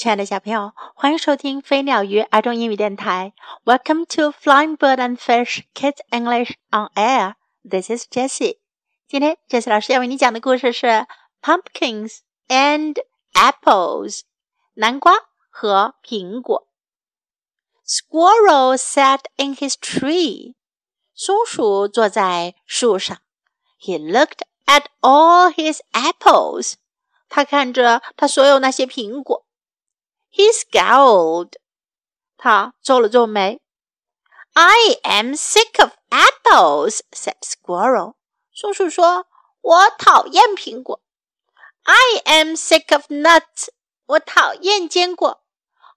亲爱的小朋友，欢迎收听飞鸟鱼儿童英语电台。Welcome to Flying Bird and Fish Kids English on Air. This is Jessie. 今天 Jessie 老师要为你讲的故事是 Pumpkins and Apples，南瓜和苹果。Squirrel sat in his tree. 松鼠坐在树上。He looked at all his apples. 他看着他所有那些苹果。he scowled. 他皱了皱眉。I am sick of apples," said Squirrel. 松鼠说：“我讨厌苹果。” I am sick of nuts. 我讨厌坚果。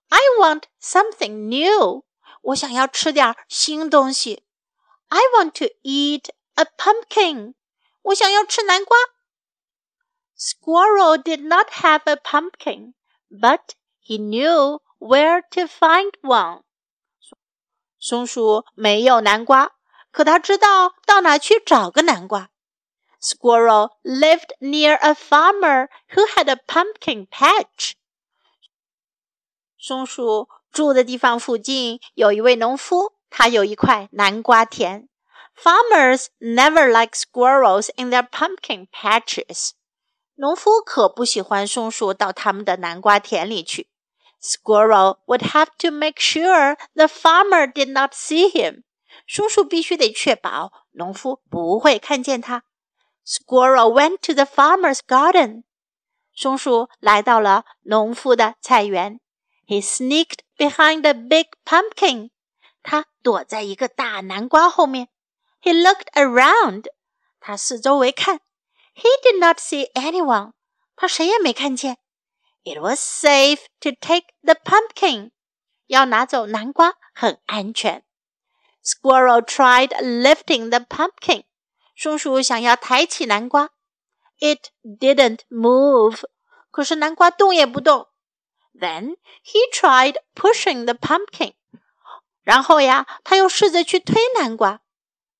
I want something new. 我想要吃点新东西。I want to eat a pumpkin. 我想要吃南瓜。Squirrel did not have a pumpkin, but he knew where to find one. 松鼠没有南瓜，可他知道到哪去找个南瓜。Squirrel lived near a farmer who had a pumpkin patch. 松鼠住的地方附近有一位农夫，他有一块南瓜田。Farmers never like squirrels in their pumpkin patches. 农夫可不喜欢松鼠到他们的南瓜田里去。 Squirrel would have to make sure the farmer did not see him. 松鼠必须得确保农夫不会看见它。Squirrel went to the farmer's garden. 松鼠来到了农夫的菜园。He sneaked behind a big pumpkin. 他躲在一个大南瓜后面。He looked around. 他四周围看。He did not see anyone. 他谁也没看见。 it was safe to take the pumpkin. 要拿走南瓜很安全。Squirrel tried lifting the pumpkin. 松鼠想要抬起南瓜。It didn't move. 可是南瓜动也不动。Then he tried pushing the pumpkin. 然后呀，他又试着去推南瓜。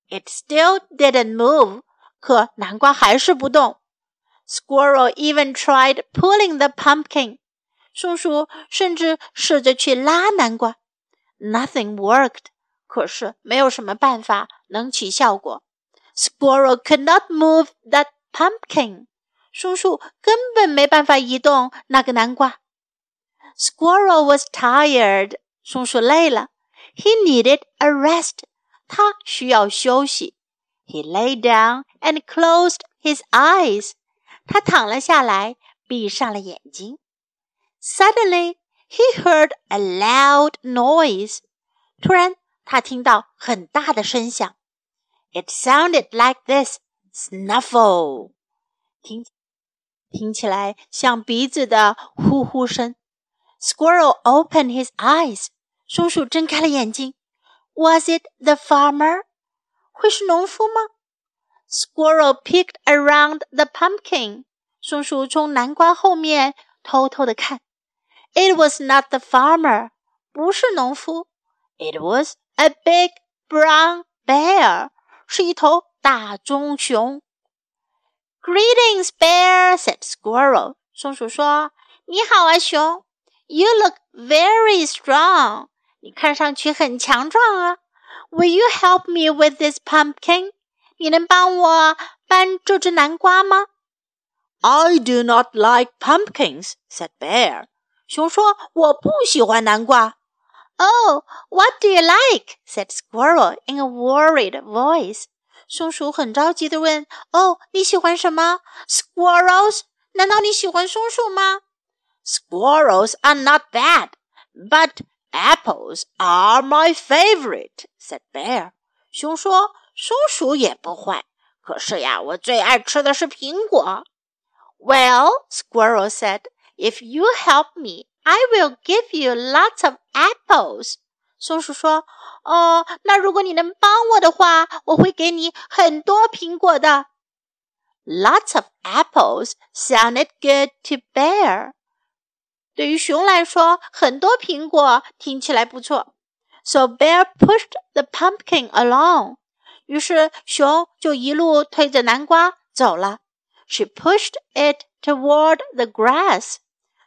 It still didn't move. 可南瓜还是不动。 Squirrel even tried pulling the pumpkin. 松鼠甚至试着去拉南瓜。Nothing worked. 可是没有什么办法能起效果。Squirrel could not move that pumpkin. 松鼠根本没办法移动那个南瓜。Squirrel was tired. 松鼠累了。He needed a rest. 他需要休息。He lay down and closed his eyes. 他躺了下来，闭上了眼睛。Suddenly, he heard a loud noise. 突然，他听到很大的声响。It sounded like this: snuffle. 听，听起来像鼻子的呼呼声。Squirrel opened his eyes. 松鼠睁开了眼睛。Was it the farmer? 会是农夫吗 ？Squirrel peeked around the pumpkin. 松鼠从南瓜后面偷偷的看。It was not the farmer. 不是农夫。It was a big brown bear. 是一头大棕熊。Greetings, bear, said Squirrel. 松鼠说：“你好啊，熊。You look very strong. 你看上去很强壮啊。Will you help me with this pumpkin? 你能帮我搬这只南瓜吗？I do not like pumpkins," said Bear. 熊说：“我不喜欢南瓜。” Oh, what do you like? said Squirrel in a worried voice. 松鼠很着急地问：“哦，你喜欢什么？Squirrels？难道你喜欢松鼠吗？”Squirrels are not bad, but apples are my favorite," said Bear. 熊说。 松鼠也不坏，可是呀，我最爱吃的是苹果。Well, Squirrel said, "If you help me, I will give you lots of apples." 松鼠说：“哦，那如果你能帮我的话，我会给你很多苹果的。” Lots of apples sounded good to Bear. 对于熊来说，很多苹果听起来不错。So Bear pushed the pumpkin along. 于是熊就一路推着南瓜走了。She pushed it toward the grass.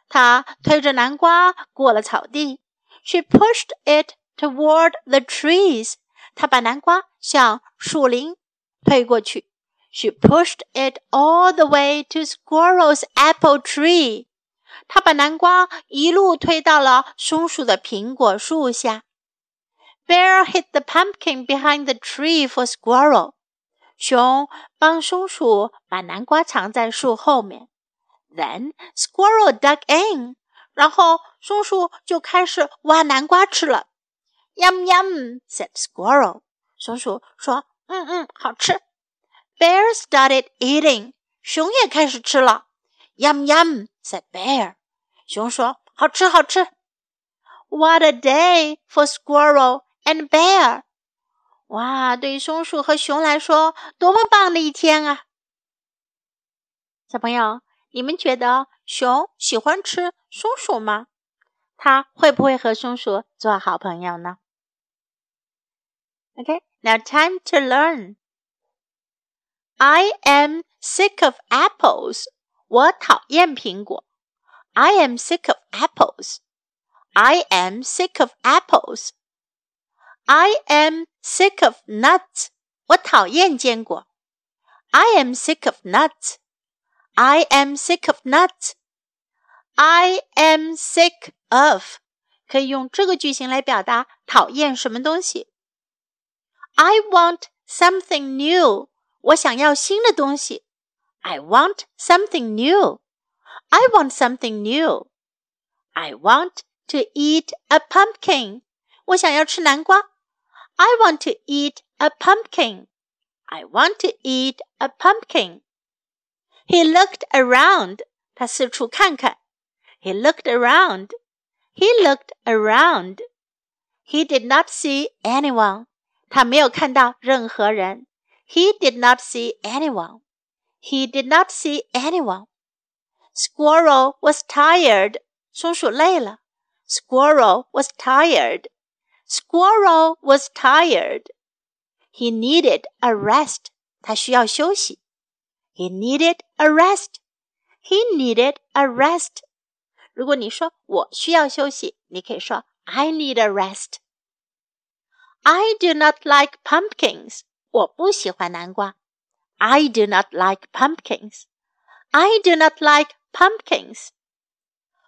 她推着南瓜过了草地。She pushed it toward the trees. 她把南瓜向树林推过去。She pushed it all the way to Squirrel's apple tree. 她把南瓜一路推到了松鼠的苹果树下。Bear hid the pumpkin behind the tree for Squirrel. 熊帮松鼠把南瓜藏在树后面。Then Squirrel dug in. 然后松鼠就开始挖南瓜吃了。Yum yum, said Squirrel. 松鼠说：“嗯嗯，好吃。” Bear started eating. 熊也开始吃了。Yum yum, said Bear. 熊说：“好吃，好吃。” What a day for Squirrel and Bear! 哇，对于松鼠和熊来说，多么棒的一天啊！小朋友，你们觉得熊喜欢吃松鼠吗？它会不会和松鼠做好朋友呢？Okay, now time to learn. I am sick of apples. 我讨厌苹果。I am sick of apples. I am sick of apples. I am sick of nuts. 我讨厌坚果。I am sick of nuts. I am sick of nuts. I am sick of 可以用这个句型来表达讨厌什么东西。I want something new. 我想要新的东西。I want something new. I want something new. I want to eat a pumpkin. 我想要吃南瓜。 I want to eat a pumpkin. I want to eat a pumpkin. He looked around. 他四处看看。He looked around. He looked around. He did not see anyone. 他没有看到任何人。He did not see anyone. He did not see anyone. Squirrel was tired. 松鼠累了。Squirrel was tired. Squirrel was tired. He needed a rest. 他需要休息。He needed a rest. He needed a rest. 如果你说我需要休息，你可以说 I need a rest. I do not like pumpkins. 我不喜欢南瓜。I do not like pumpkins. I do not like pumpkins.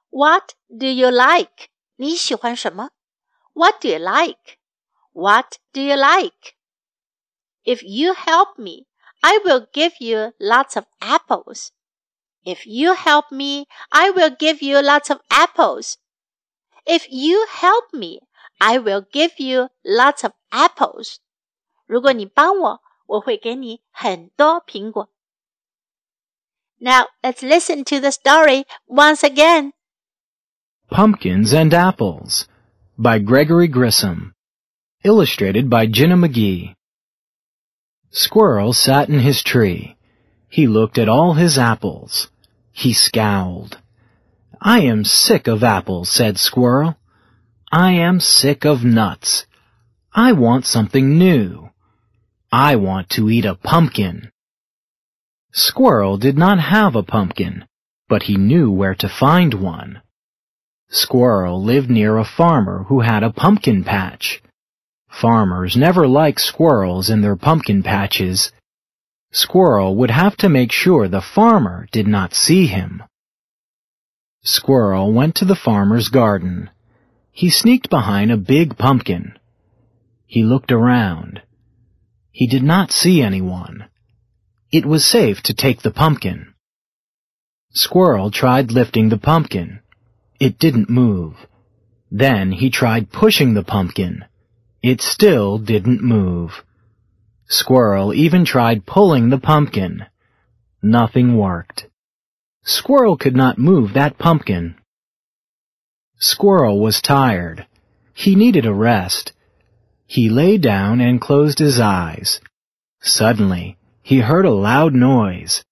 What do you like? 你喜欢什么 ？what do you like? What do you like? If you help me, I will give you lots of apples. If you help me, I will give you lots of apples. If you help me, I will give you lots of apples. 如果你帮我，我会给你很多苹果。Now let's listen to the story once again. Pumpkins and Apples by Gregory Grissom. Illustrated by Jenna McGee. Squirrel sat in his tree. He looked at all his apples. He scowled. I am sick of apples, said Squirrel. I am sick of nuts. I want something new. I want to eat a pumpkin. Squirrel did not have a pumpkin, but he knew where to find one. Squirrel lived near a farmer who had a pumpkin patch. Farmers never like squirrels in their pumpkin patches. Squirrel would have to make sure the farmer did not see him. Squirrel went to the farmer's garden. He sneaked behind a big pumpkin. He looked around. He did not see anyone. It was safe to take the pumpkin. Squirrel tried lifting the pumpkin. It didn't move. Then he tried pushing the pumpkin. It still didn't move. Squirrel even tried pulling the pumpkin. Nothing worked. Squirrel could not move that pumpkin. Squirrel was tired. He needed a rest. He lay down and closed his eyes. Suddenly, he heard a loud noise.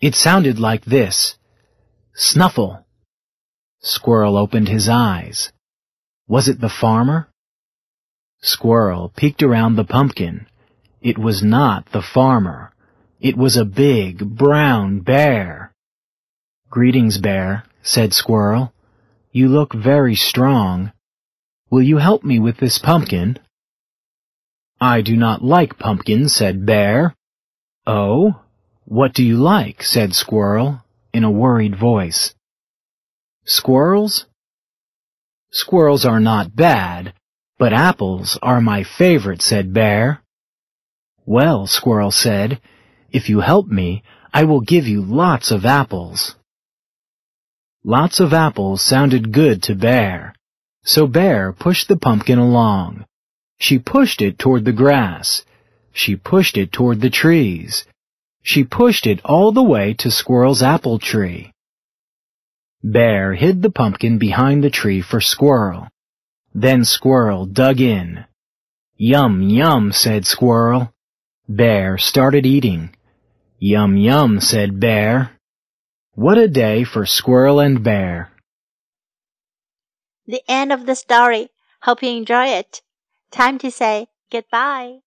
It sounded like this. Snuffle. Squirrel opened his eyes. Was it the farmer? Squirrel peeked around the pumpkin. It was not the farmer. It was a big, brown bear. Greetings, bear, said Squirrel. You look very strong. Will you help me with this pumpkin? I do not like pumpkins, said Bear. Oh? What do you like? said Squirrel in a worried voice. Squirrels? Squirrels are not bad, but apples are my favorite, said Bear. Well, Squirrel said, if you help me, I will give you lots of apples. Lots of apples sounded good to Bear, so Bear pushed the pumpkin along. She pushed it toward the grass. She pushed it toward the trees. She pushed it all the way to Squirrel's apple tree. Bear hid the pumpkin behind the tree for Squirrel. Then Squirrel dug in. Yum, yum, said Squirrel. Bear started eating. Yum, yum, said Bear. What a day for Squirrel and Bear. The end of the story. Hope you enjoy it. Time to say goodbye.